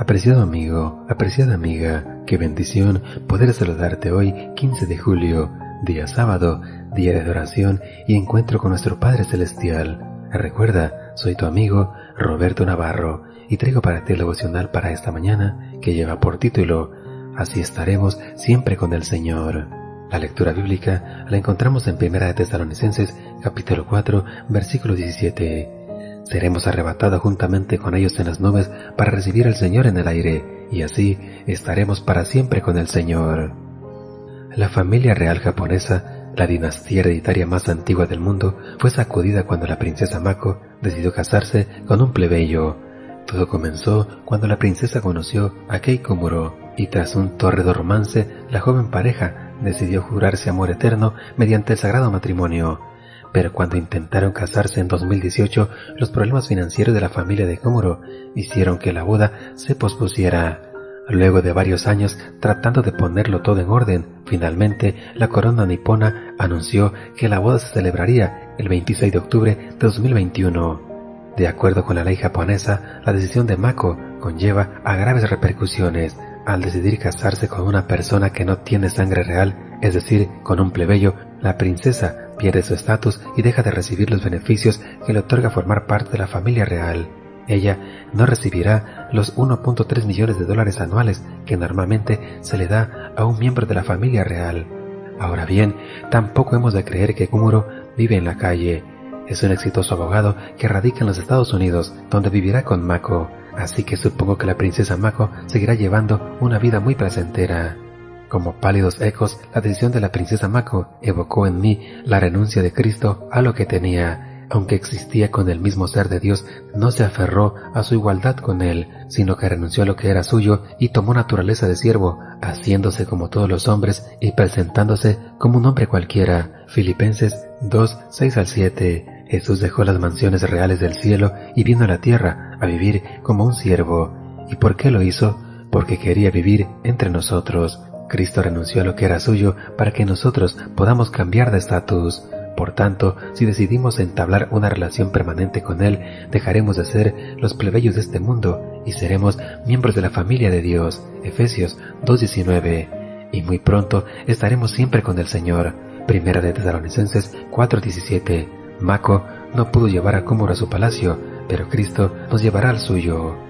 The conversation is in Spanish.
Apreciado amigo, apreciada amiga, qué bendición poder saludarte hoy 15 de julio, día sábado, día de adoración y encuentro con nuestro Padre Celestial. Recuerda, soy tu amigo Roberto Navarro y traigo para ti el devocional para esta mañana que lleva por título Así estaremos siempre con el Señor. La lectura bíblica la encontramos en Primera de Tesalonicenses capítulo 4 versículo 17 seremos arrebatados juntamente con ellos en las nubes para recibir al Señor en el aire, y así estaremos para siempre con el Señor. La familia real japonesa, la dinastía hereditaria más antigua del mundo, fue sacudida cuando la princesa Mako decidió casarse con un plebeyo. Todo comenzó cuando la princesa conoció a Keikomuro, y tras un torredo romance, la joven pareja decidió jurarse amor eterno mediante el sagrado matrimonio pero cuando intentaron casarse en 2018, los problemas financieros de la familia de Komuro hicieron que la boda se pospusiera. Luego de varios años tratando de ponerlo todo en orden, finalmente la corona nipona anunció que la boda se celebraría el 26 de octubre de 2021. De acuerdo con la ley japonesa, la decisión de Mako conlleva a graves repercusiones al decidir casarse con una persona que no tiene sangre real, es decir, con un plebeyo, la princesa pierde su estatus y deja de recibir los beneficios que le otorga formar parte de la familia real. Ella no recibirá los 1.3 millones de dólares anuales que normalmente se le da a un miembro de la familia real. Ahora bien, tampoco hemos de creer que Kumuro vive en la calle. Es un exitoso abogado que radica en los Estados Unidos, donde vivirá con Mako, así que supongo que la princesa Mako seguirá llevando una vida muy placentera. Como pálidos ecos, la decisión de la princesa Mako evocó en mí la renuncia de Cristo a lo que tenía. Aunque existía con el mismo ser de Dios, no se aferró a su igualdad con él, sino que renunció a lo que era suyo y tomó naturaleza de siervo, haciéndose como todos los hombres y presentándose como un hombre cualquiera. Filipenses 2, 6 al 7. Jesús dejó las mansiones reales del cielo y vino a la tierra a vivir como un siervo. ¿Y por qué lo hizo? Porque quería vivir entre nosotros. Cristo renunció a lo que era suyo para que nosotros podamos cambiar de estatus. Por tanto, si decidimos entablar una relación permanente con Él, dejaremos de ser los plebeyos de este mundo y seremos miembros de la familia de Dios. Efesios 2.19. Y muy pronto estaremos siempre con el Señor. Primera de Tesalonicenses 4.17. Maco no pudo llevar a Cómoro a su palacio, pero Cristo nos llevará al suyo.